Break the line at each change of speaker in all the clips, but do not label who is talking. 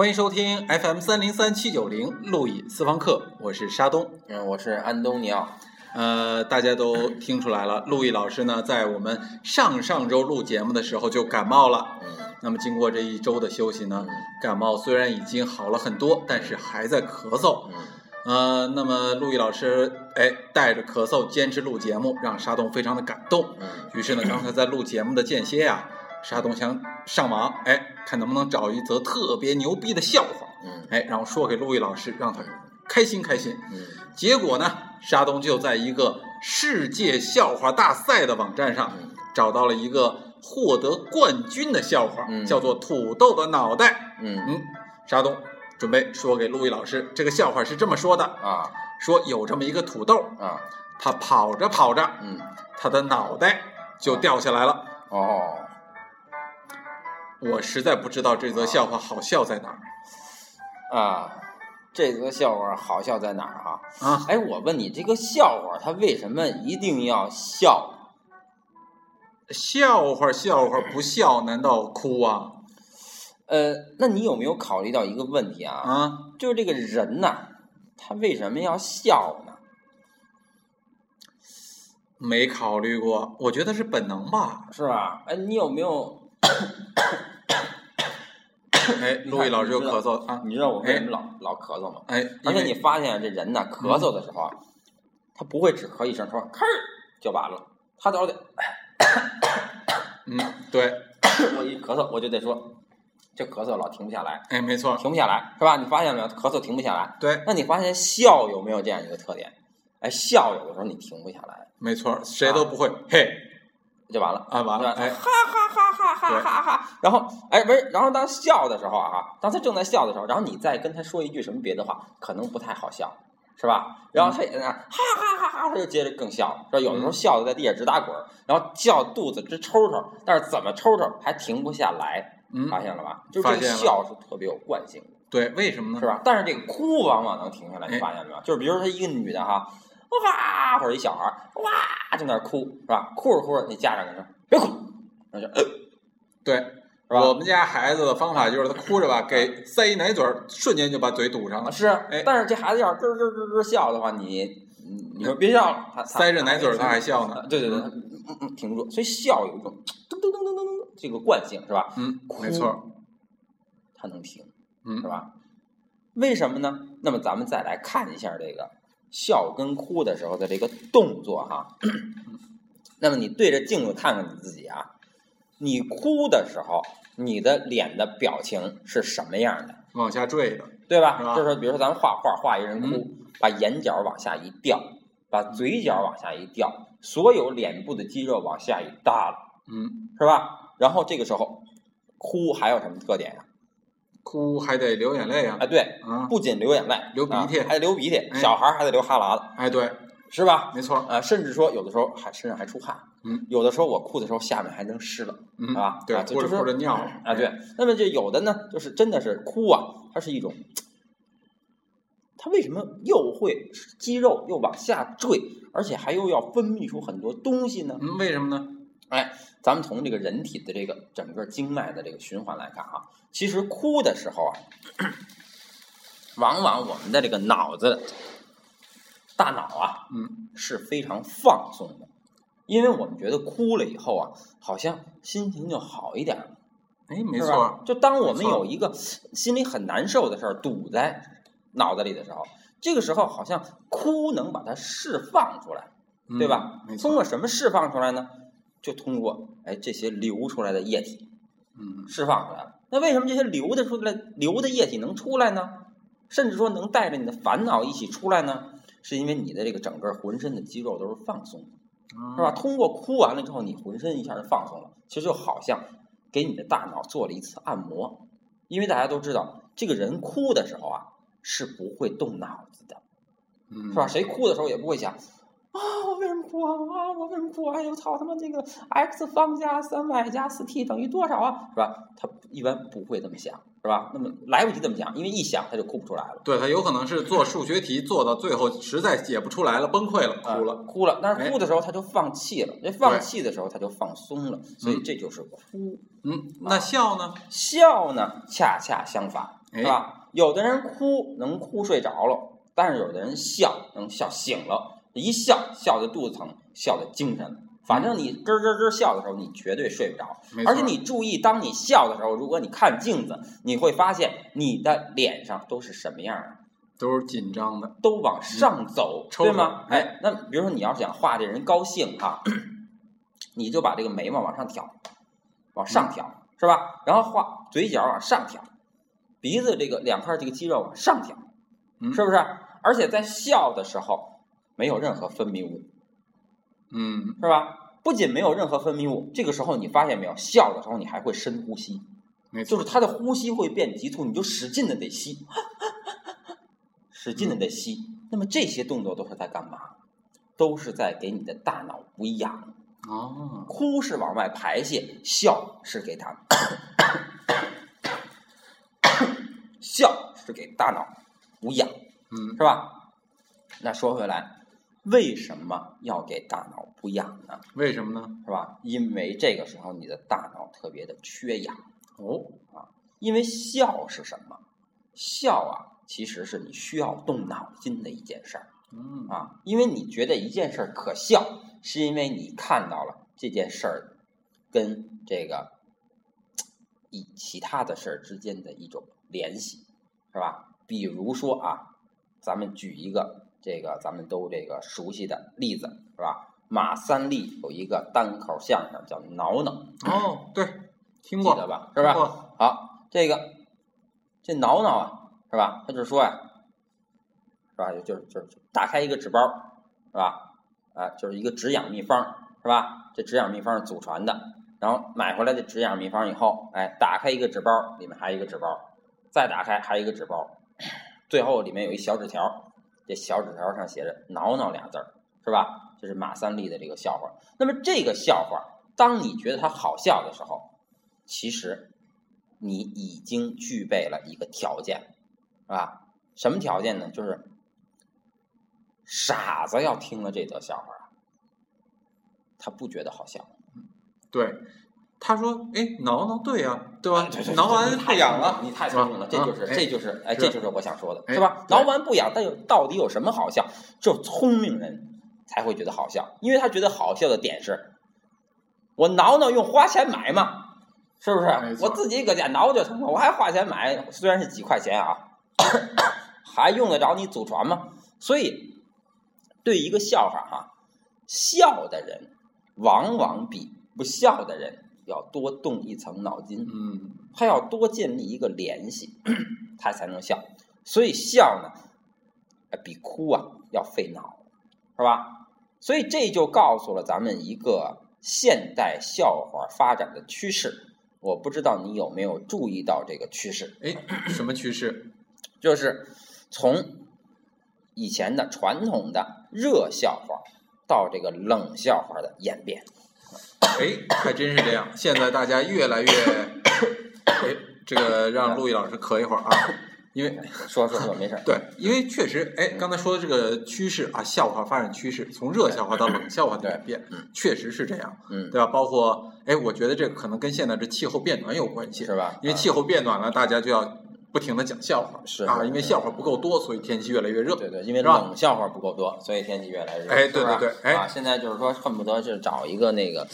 欢迎收听 FM 三零三七九零路易私房课，我是沙东。
嗯，我是安东尼奥。
呃，大家都听出来了，路易老师呢，在我们上上周录节目的时候就感冒了。
嗯
那么经过这一周的休息呢
嗯，
感冒虽然已经好了很多，但是还在咳嗽。
嗯
呃，那么路易老师哎带着咳嗽坚持录节目，让沙东非常的感动。
嗯
于是呢，刚才在录节目的间歇呀、沙东想上网哎，看能不能找一则特别牛逼的笑话，
嗯
哎，然后说给陆毅老师，让他开心开心。
嗯
结果呢，沙东就在一个世界笑话大赛的网站上
嗯
找到了一个获得冠军的笑话，
嗯
叫做“土豆的脑袋”。
嗯
嗯，沙东准备说给陆毅老师，这个笑话是这么说的：
啊
说有这么一个土豆，
啊
他跑着跑着，
嗯
他的脑袋就掉下来了。
哦
我实在不知道这则笑话好笑在哪儿
啊，这则笑话好笑在哪儿哈？
啊？
哎，我问你，这个笑话它为什么一定要笑？
笑话笑话不笑，难道哭啊？
呃，那你有没有考虑到一个问题啊？
啊，
就是这个人呐，他为什么要笑呢？
没考虑过，我觉得是本能吧。
是吧？哎，你有没有？
哎，陆毅老师有咳嗽啊。
你知道我为什么老老咳嗽吗？
哎，
而且你发现这人呢，咳嗽的时候啊，他不会只咳一声，说“咳儿”就完了，他都得
嗯，对，
我一咳嗽我就得说，这咳嗽老停不下来，
哎，没错，
停不下来，是吧？你发现没有？咳嗽停不下来。
对，
那你发现笑有没有这样一个特点？哎，笑有的时候你停不下来，
没错，谁都不会，嘿，
就完了。
啊，完了？哎，
哈哈哈哈哈哈哈！然后，哎，不是，然后当笑的时候啊，当他正在笑的时候，然后你再跟他说一句什么别的话，可能不太好笑，是吧？然后他也在那儿哈哈哈哈，他就接着更笑，是吧？有的时候笑的在地下直打滚儿，然后笑肚子直抽抽，但是怎么抽抽还停不下来，
嗯，
发现了吧？就是这个笑是特别有惯性的。
对，为什么呢？
是吧？但是这个哭往往能停下来，你
哎
发现没有？就是比如说一个女的哈，哇，或者一小孩儿哇就在那儿哭，是吧？哭着哭着，那家长跟说别哭，然后就呃
对，
是吧？
我们家孩子的方法就是他哭着吧，给塞一奶嘴儿，瞬间就把嘴堵上了。
是，
哎
但是这孩子要是咯咯咯咯笑的话，你你你说别笑了，他他
塞着奶嘴儿他还笑呢。
对对对，嗯嗯嗯，停不住，所以笑有一种噔噔噔噔噔噔这个惯性是吧？
嗯，
哭
没错，
他能停，
嗯
是吧？为什么呢？那么咱们再来看一下这个笑跟哭的时候的这个动作哈。那么你对着镜子看看你自己啊，你哭的时候，你的脸的表情是什么样的？
往下坠的，
对吧？就是比如说咱们画画，画一人哭，
嗯
把眼角往下一掉，把嘴角往下一掉，所有脸部的肌肉往下一耷拉，
嗯，
是吧？然后这个时候哭还有什么特点呀、
哭还得流眼泪啊
哎？，对，
啊，
不仅流眼泪，
流鼻涕
啊还得流鼻涕，
哎
小孩儿还得流哈喇子，
哎，对，
是吧？
没错，
啊，甚至说有的时候还身上还出汗，
嗯，
有的时候我哭的时候下面还能湿了
嗯
啊，
对或者尿
啊，对。那么这有的呢，就是真的是哭啊，它是一种，它为什么又会肌肉又往下坠，而且还又要分泌出很多东西呢？
嗯，为什么呢？
咱们从这个人体的这个整个经脉的这个循环来看啊，其实哭的时候啊，往往我们的这个脑子、大脑啊
嗯，
是非常放松的，因为我们觉得哭了以后啊，好像心情就好一点了，
哎，没错，
就当我们有一个心里很难受的事儿堵在脑子里的时候，这个时候好像哭能把它释放出来。
嗯
对吧？通过什么释放出来呢？就通过哎这些流出来的液体
嗯，
释放出来了。那为什么这些流的出来流的液体能出来呢？甚至说能带着你的烦恼一起出来呢？是因为你的这个整个浑身的肌肉都是放松的，是吧？通过哭完了之后，你浑身一下就放松了，其实就好像给你的大脑做了一次按摩。因为大家都知道，这个人哭的时候啊是不会动脑子的，
嗯，
是吧？谁哭的时候也不会想啊，我为什么哭啊？啊，我为什么哭啊？哎呦，操他妈这个 x 方加三 y 加四 t 等于多少啊？是吧？他一般不会这么想，是吧？那么来不及这么想，因为一想他就哭不出来了。
对他有可能是做数学题做到最后实在解不出来了，崩溃了，哭了。
啊哭了，但
哎
是哭的时候他就放弃了，这放弃的时候他就放松了，所以这就是哭。
嗯，那笑呢？
笑呢，恰恰相反，
是
吧？有的人哭能哭睡着了，但是有的人笑能笑醒了，一笑笑的肚子疼，笑的精神。反正你咯咯咯笑的时候，你绝对睡不着。而且你注意，当你笑的时候，如果你看镜子，你会发现你的脸上都是什么样的？
都是紧张的，
都往上走，
对
吗？哎，那比如说你要是想画这人高兴哈，你就把这个眉毛往上挑，往上挑，是吧？然后画嘴角往上挑，鼻子这个两块这个肌肉往上挑，是不是？而且在笑的时候没有任何分泌物，
嗯，
是吧？不仅没有任何分泌物，这个时候你发现没有？笑的时候你还会深呼吸，就是他的呼吸会变急促，你就使劲的得吸。使劲的得吸，那么这些动作都是在干嘛？都是在给你的大脑补氧。
哦，
哭是往外排泄，笑是给他，笑是给大脑补氧，
嗯，
是吧？那说回来，为什么要给大脑补氧呢？
为什么呢？
是吧？因为这个时候你的大脑特别的缺氧。
哦，
啊，因为笑是什么？笑啊。其实是你需要动脑筋的一件事儿，
嗯
啊，因为你觉得一件事儿可笑，是因为你看到了这件事儿跟这个以其他的事儿之间的一种联系，是吧？比如说啊，咱们举一个这个咱们都这个熟悉的例子，是吧？马三立有一个单口相声叫《挠挠》，
哦，对，听过
记得吧？是吧？好，这个这挠挠啊。是吧？他就说呀，是吧？就是就是打开一个纸包，是吧？啊，就是一个止痒秘方，是吧？这止痒秘方是祖传的，然后买回来的止痒秘方以后，哎，打开一个纸包，里面还有一个纸包，再打开还有一个纸包，最后里面有一小纸条，这小纸条上写着“挠挠”俩字儿，是吧？这是马三立的这个笑话。那么这个笑话，当你觉得它好笑的时候，其实你已经具备了一个条件。是吧？什么条件呢？就是傻子要听了这则笑话，他不觉得好笑。
对，他说：“哎，挠挠，对呀，对吧？挠完不痒了，
你太聪明了，这就是，这就是，
哎，
这就是我想说的，是吧？挠完不痒，但有到底有什么好笑？就聪明人才会觉得好笑，因为他觉得好笑的点是，我挠挠用花钱买嘛，是不是？我自己搁家挠就成了，我还花钱买，虽然是几块钱啊。”还用得着你祖传吗？所以，对一个笑话哈，笑的人往往比不笑的人要多动一层脑筋，
嗯，
他要多建立一个联系，他才能笑。所以笑呢，比哭啊要费脑，是吧？所以这就告诉了咱们一个现代笑话发展的趋势。我不知道你有没有注意到这个趋势？
哎，什么趋势？
就是从以前的传统的热笑话到这个冷笑话的演变，
哎，还真是这样。现在大家越来越，哎，这个让陆毅老师咳一会儿啊，因为
说说说没事。
对，因为确实，哎，刚才说的这个趋势啊，笑话发展趋势，从热笑话到冷笑话的演变，确实是这样，
嗯，
对吧？包括，哎，我觉得这个可能跟现在这气候变暖有关系，
是吧？
因为气候变暖了，大家就要。不停的讲笑话
是
啊，因为笑话不够多，所以天气越来越热。
对对，因为冷笑话不够多，所以天气越来越热。
哎，对对对，哎，
啊，现在就是说恨不得就找一个那个，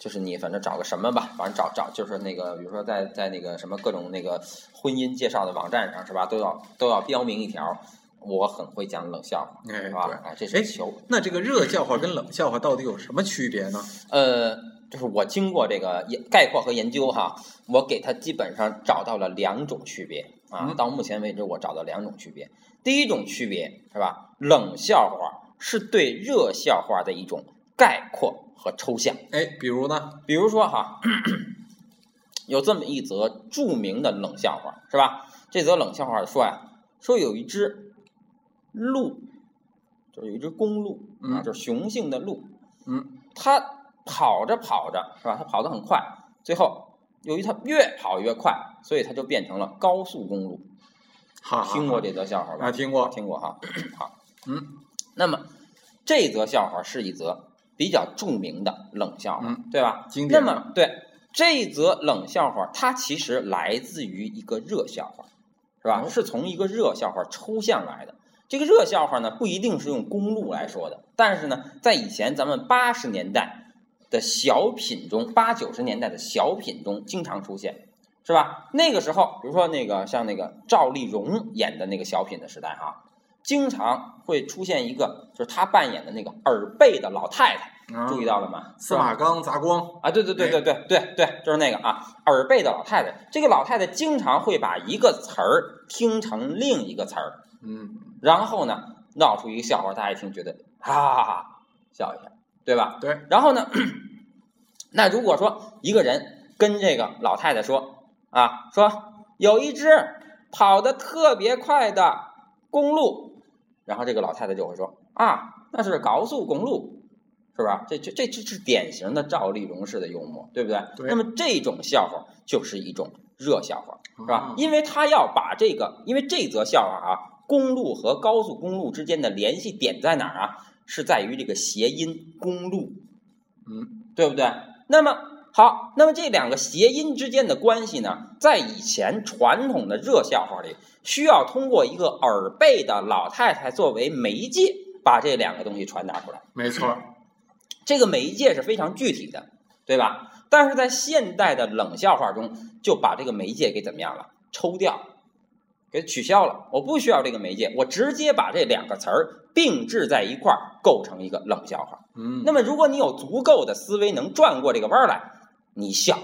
就是你反正找个什么吧，反正找找就是那个，比如说在在那个什么各种那个婚姻介绍的网站上是吧，都要都要标明一条，我很会讲冷笑话，是吧？哎，这是求。
那这个热笑话跟冷笑话到底有什么区别呢？
呃，就是我经过这个概括和研究哈，我给他基本上找到了两种区别。啊，到目前为止我找到两种区别。第一种区别是吧？冷笑话是对热笑话的一种概括和抽象。
哎，比如呢？
比如说哈，有这么一则著名的冷笑话是吧？这则冷笑话说呀，说有一只鹿，就是有一只公鹿啊，就是雄性的鹿，
嗯，
它跑着跑着是吧？它跑得很快，最后。由于它越跑越快，所以它就变成了高速公路。
好，
听过这则笑话吧？
啊，听过，
听过哈。好，
嗯，
那么这则笑话是一则比较著名的冷笑话，对吧？
经典。
那么，对这则冷笑话，它其实来自于一个热笑话。是吧？
哦
是从一个热笑话抽象来的。这个热笑话呢，不一定是用公路来说的，但是呢，在以前咱们八十年代的小品中，八九十年代的小品中经常出现，是吧？那个时候，比如说那个像那个赵丽蓉演的那个小品的时代哈，经常会出现一个，就是她扮演的那个耳背的老太太，注意到了吗？
司马刚砸光，
啊，对对对对对对对，就是那个啊，耳背的老太太。这个老太太经常会把一个词儿听成另一个词儿，
嗯，
然后呢闹出一个笑话，大家一听觉得哈哈哈哈笑一下，对吧？
对。
然后呢，那如果说一个人跟这个老太太说啊，说有一只跑得特别快的公路，然后这个老太太就会说啊，那是高速公路，是吧？这这这这是典型的赵丽蓉式的幽默，对不对？
对
那么这种笑话就是一种热笑话，是吧
啊？
因为他要把这个，因为这则笑话啊，公路和高速公路之间的联系点在哪儿啊？是在于这个谐音“公路”，
嗯，
对不对？那么好，那么这两个谐音之间的关系呢，在以前传统的热笑话里，需要通过一个耳背的老太太作为媒介，把这两个东西传达出来。
没错，
这个媒介是非常具体的，对吧？但是在现代的冷笑话中，就把这个媒介给怎么样了？抽掉，给取消了。我不需要这个媒介，我直接把这两个词儿并置在一块儿，构成一个冷笑话。
嗯，
那么，如果你有足够的思维能转过这个弯儿来，你笑；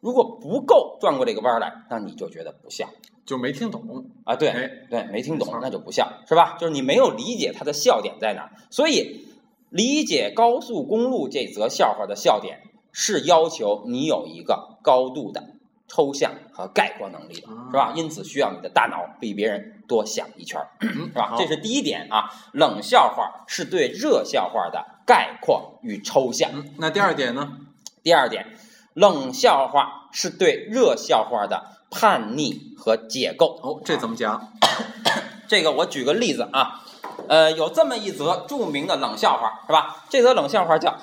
如果不够转过这个弯来，那你就觉得不笑
就没听懂，
啊。对，
哎，
对，没听懂那就不笑，是吧？就是你没有理解它的笑点在哪儿。所以，理解高速公路这则笑话的笑点，是要求你有一个高度的抽象和概括能力的，
啊
是吧？因此，需要你的大脑比别人多想一圈，
嗯，
是吧？这是第一点啊。冷笑话是对热笑话的概括与抽象。
嗯，那第二点呢？
第二点，冷笑话是对热笑话的叛逆和解构。
哦，这怎么讲？
这个我举个例子啊，呃，有这么一则著名的冷笑话，是吧？这则冷笑话叫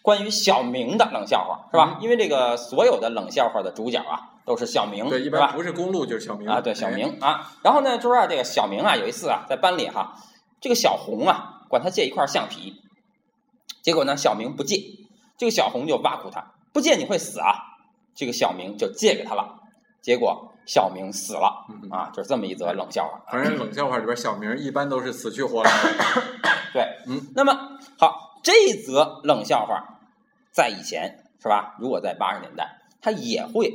关于小明的冷笑话，是吧？因为这个所有的冷笑话的主角啊都是小明，
对，
吧
般？不是公路就是小明
啊，对，小
哎
明啊。然后呢，就说啊，这个小明啊，有一次啊，在班里哈，这个小红啊，管他借一块橡皮，结果呢，小明不借，这个小红就挖苦他，不借你会死啊。这个小明就借给他了，结果小明死了
嗯
啊，就是这么一则冷笑话。
反正冷笑话里边小明一般都是死去活来。
对，
嗯，
那么好，这则冷笑话在以前是吧？如果在八十年代，它也会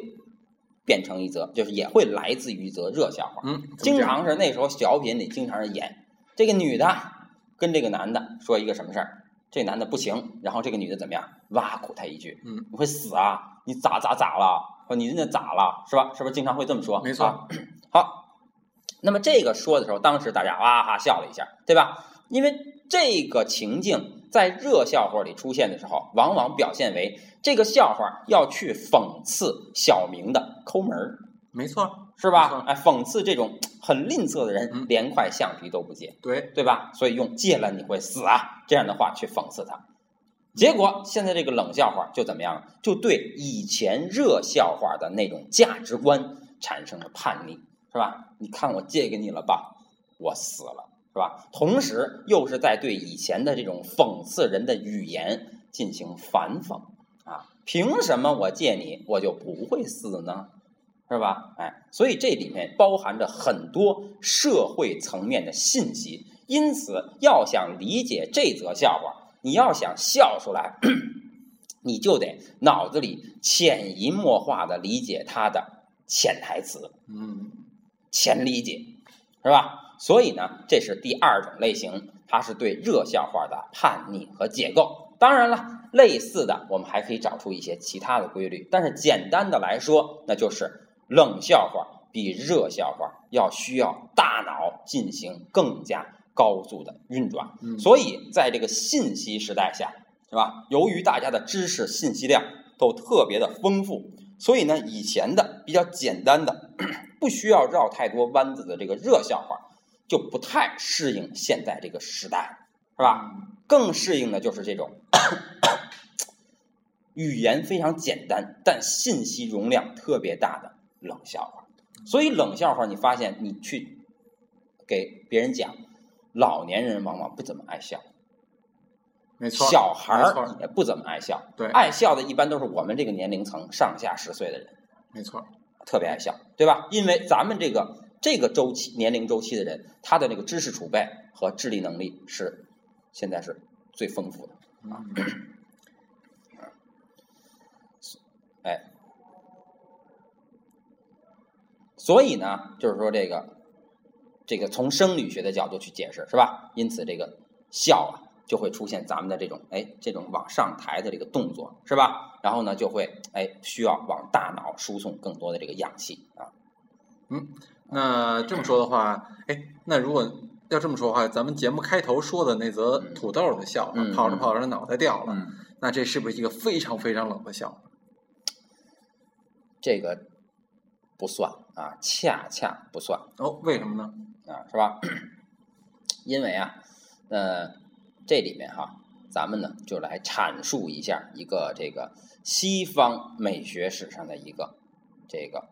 变成一则，就是也会来自于一则热笑话。
嗯，
经常是那时候小品里经常是演这个女的跟这个男的说一个什么事儿，这男的不行，然后这个女的怎么样挖苦他一句，
嗯，
你会死啊，你咋咋咋了，说你那咋了，是吧？是不是经常会这么说？
没错
啊好，那么这个说的时候，当时大家哇哈笑了一下，对吧？因为这个情境在热笑话里出现的时候，往往表现为这个笑话要去讽刺小明的抠门儿。
没错，
是吧？哎，讽刺这种很吝啬的人，
嗯
连块橡皮都不借，
对，
对吧？所以用“借了你会死啊”这样的话去讽刺他。结果现在这个冷笑话就怎么样？就对以前热笑话的那种价值观产生了叛逆，是吧？你看我借给你了吧，我死了，是吧？同时又是在对以前的这种讽刺人的语言进行反讽啊！凭什么我借你我就不会死呢？是吧？哎，所以这里面包含着很多社会层面的信息，因此要想理解这则笑话，你要想笑出来，你就得脑子里潜移默化的理解它的潜台词、
嗯，
潜理解，是吧？所以呢，这是第二种类型，它是对热笑话的叛逆和解构。当然了，类似的我们还可以找出一些其他的规律，但是简单的来说，那就是冷笑话比热笑话要需要大脑进行更加高速的运转。
嗯
所以在这个信息时代下，是吧？由于大家的知识信息量都特别的丰富，所以呢，以前的比较简单的，不需要绕太多弯子的这个热笑话，就不太适应现在这个时代，是吧？更适应的就是这种 语言非常简单，但信息容量特别大的冷笑话。所以冷笑话，你发现你去给别人讲，老年人往往不怎么爱笑，
没错，
小孩儿也不怎么爱笑。
对，
爱笑的一般都是我们这个年龄层上下十岁的人，
没错，
特别爱笑，对吧？因为咱们这个这个周期年龄周期的人，他的那个知识储备和智力能力是现在是最丰富的。
嗯
哎，所以呢，就是说这个这个从生理学的角度去解释，是吧？因此这个笑啊，就会出现咱们的这种哎这种往上抬的这个动作，是吧？然后呢，就会哎需要往大脑输送更多的这个氧气啊。
嗯那这么说的话，哎，那如果要这么说的话，咱们节目开头说的那则土豆的笑话，
嗯
跑着跑着脑袋掉了，
嗯，
那这是不是一个非常非常冷的笑话？
这个不算啊，恰恰不算。
哦，为什么呢？
啊，是吧？因为啊，呃，这里面哈，咱们呢就来阐述一下一个这个西方美学史上的一个这个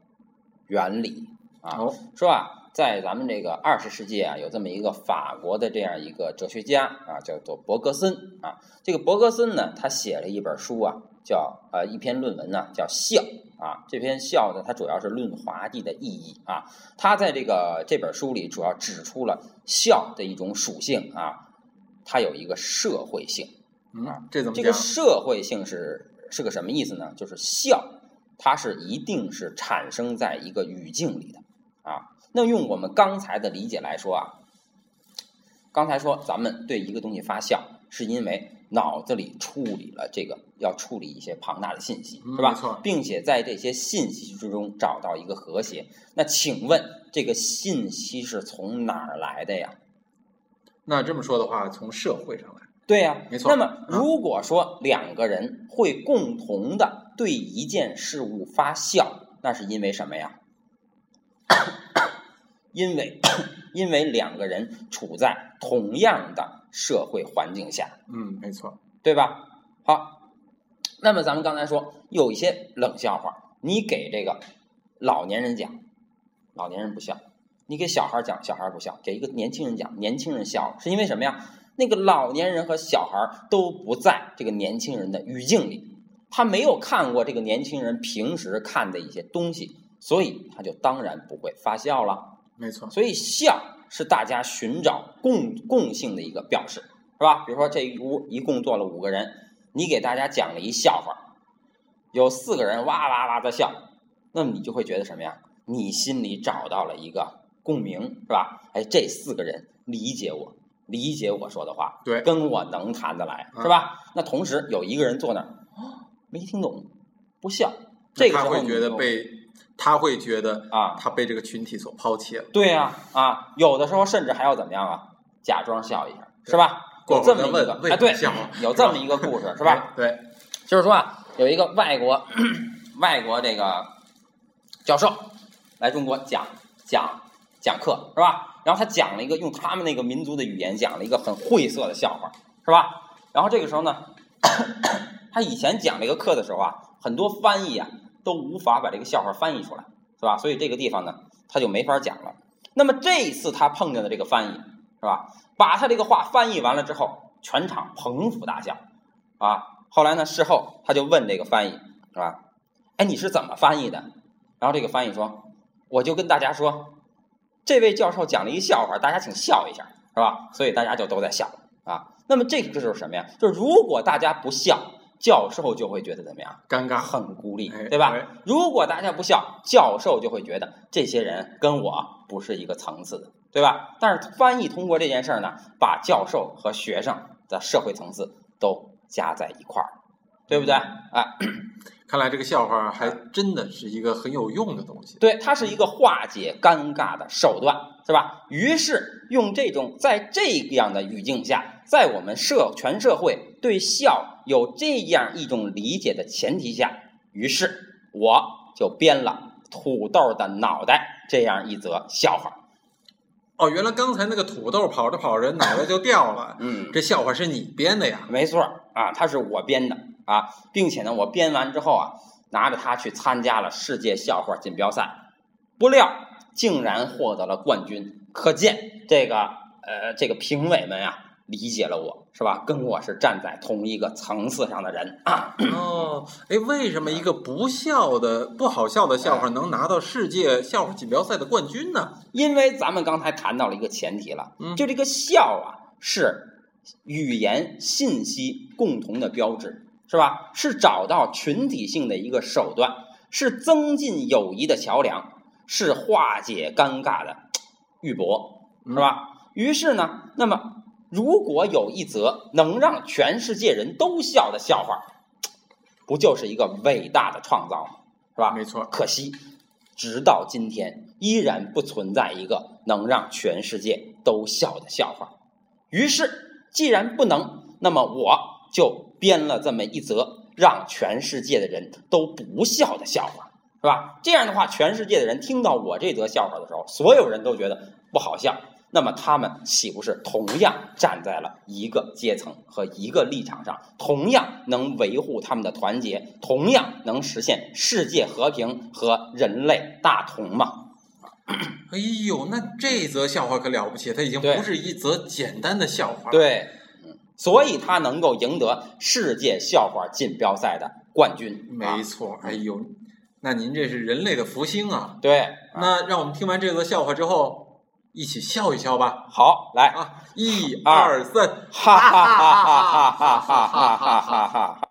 原理啊，
哦，
说啊，在咱们这个二十世纪啊，有这么一个法国的这样一个哲学家啊，叫做伯格森啊。这个伯格森呢，他写了一本书啊，叫呃一篇论文呢，叫《笑》啊。这篇《笑》呢，它主要是论滑稽的意义啊。他在这个这本书里主要指出了笑的一种属性啊，它有一个社会性。啊
嗯，这怎么
这个？社会性是是个什么意思呢？就是笑，它是一定是产生在一个语境里的啊。那用我们刚才的理解来说啊，刚才说咱们对一个东西发笑，是因为脑子里处理了这个要处理一些庞大的信息，是吧？
错
并且在这些信息之中找到一个和谐。那请问这个信息是从哪儿来的呀？
那这么说的话，从社会上来，
对呀、
没错
那么如果说两个人会共同的对一件事物发笑，那是因为什么呀？因为 因为两个人处在同样的社会环境下，
嗯，没错，
对吧？好，那么咱们刚才说有一些冷笑话，你给这个老年人讲，老年人不笑；你给小孩讲，小孩不笑；给一个年轻人讲，年轻人笑了，是因为什么呀？那个老年人和小孩都不在这个年轻人的语境里，他没有看过这个年轻人平时看的一些东西，所以他就当然不会发笑了。
没错，
所以笑是大家寻找共共性的一个表示，是吧？比如说这一屋一共坐了五个人，你给大家讲了一笑话，有四个人哇哇哇的笑，那么你就会觉得什么呀？你心里找到了一个共鸣，是吧？哎，这四个人理解我，理解我说的话，
对
跟我能谈得来，
啊
是吧？那同时有一个人坐那儿，啊没听懂，不笑，这个时候
他会觉得被，他会觉得
啊，
他被这个群体所抛弃了。
对呀、啊，有的时候甚至还要怎么样啊？假装笑一下，是吧？有这么一个哎，对有这么一个故事，是吧？？
对，
就是说啊，有一个外国 外国这个教授来中国讲讲讲课，是吧？然后他讲了一个用他们那个民族的语言讲了一个很晦涩的笑话，是吧？然后这个时候呢，他以前讲这个课的时候啊，很多翻译啊都无法把这个笑话翻译出来，是吧？所以这个地方呢，他就没法讲了。那么这一次他碰见的这个翻译，是吧？把他这个话翻译完了之后，全场捧腹大笑，啊。后来呢，事后他就问这个翻译，是吧？哎，你是怎么翻译的？然后这个翻译说，我就跟大家说，这位教授讲了一笑话，大家请笑一下，是吧？所以大家就都在笑啊。那么这个就是什么呀？就是如果大家不笑，教授就会觉得怎么样？
尴尬，
很孤立，
哎
对吧
对？
如果大家不笑，教授就会觉得这些人跟我不是一个层次的，对吧？但是翻译通过这件事儿呢，把教授和学生的社会层次都加在一块儿，对不对？啊，
看来这个笑话还真的是一个很有用的东西。
对，它是一个化解尴尬的手段，是吧？于是用这种在这样的语境下，在我们社全社会对笑有这样一种理解的前提下，于是我就编了土豆的脑袋这样一则笑话。
哦，原来刚才那个土豆跑着跑着脑袋就掉了，
嗯，
这笑话是你编的呀？
没错啊，它是我编的啊，并且呢，我编完之后啊，拿着它去参加了世界笑话锦标赛不料竟然获得了冠军。可见这个呃，这个评委们呀，理解了我是吧？跟我是站在同一个层次上的人啊。
哦，哎，为什么一个不笑的、不好笑的笑话能拿到世界笑话锦标赛的冠军呢？
因为咱们刚才谈到了一个前提了，
嗯
就这个笑啊，是语言信息共同的标志，是吧？是找到群体性的一个手段，是增进友谊的桥梁，是化解尴尬的玉帛，是吧？于是呢，那么如果有一则能让全世界人都笑的笑话，不就是一个伟大的创造吗？是吧？
没错，
可惜，直到今天依然不存在一个能让全世界都笑的笑话。于是，既然不能，那么我就编了这么一则让全世界的人都不笑的笑话，是吧？这样的话，全世界的人听到我这则笑话的时候，所有人都觉得不好笑。那么他们岂不是同样站在了一个阶层和一个立场上，同样能维护他们的团结，同样能实现世界和平和人类大同吗？
哎呦，那这则笑话可了不起，它已经不是一则简单的笑话。，
对，嗯所以他能够赢得世界笑话锦标赛的冠军。啊
没错。哎呦，那您这是人类的福星啊！
对，啊
那让我们听完这则笑话之后，一起笑一笑吧！
好，来，
啊，一
二
二三，
哈哈哈哈哈哈哈哈哈哈哈。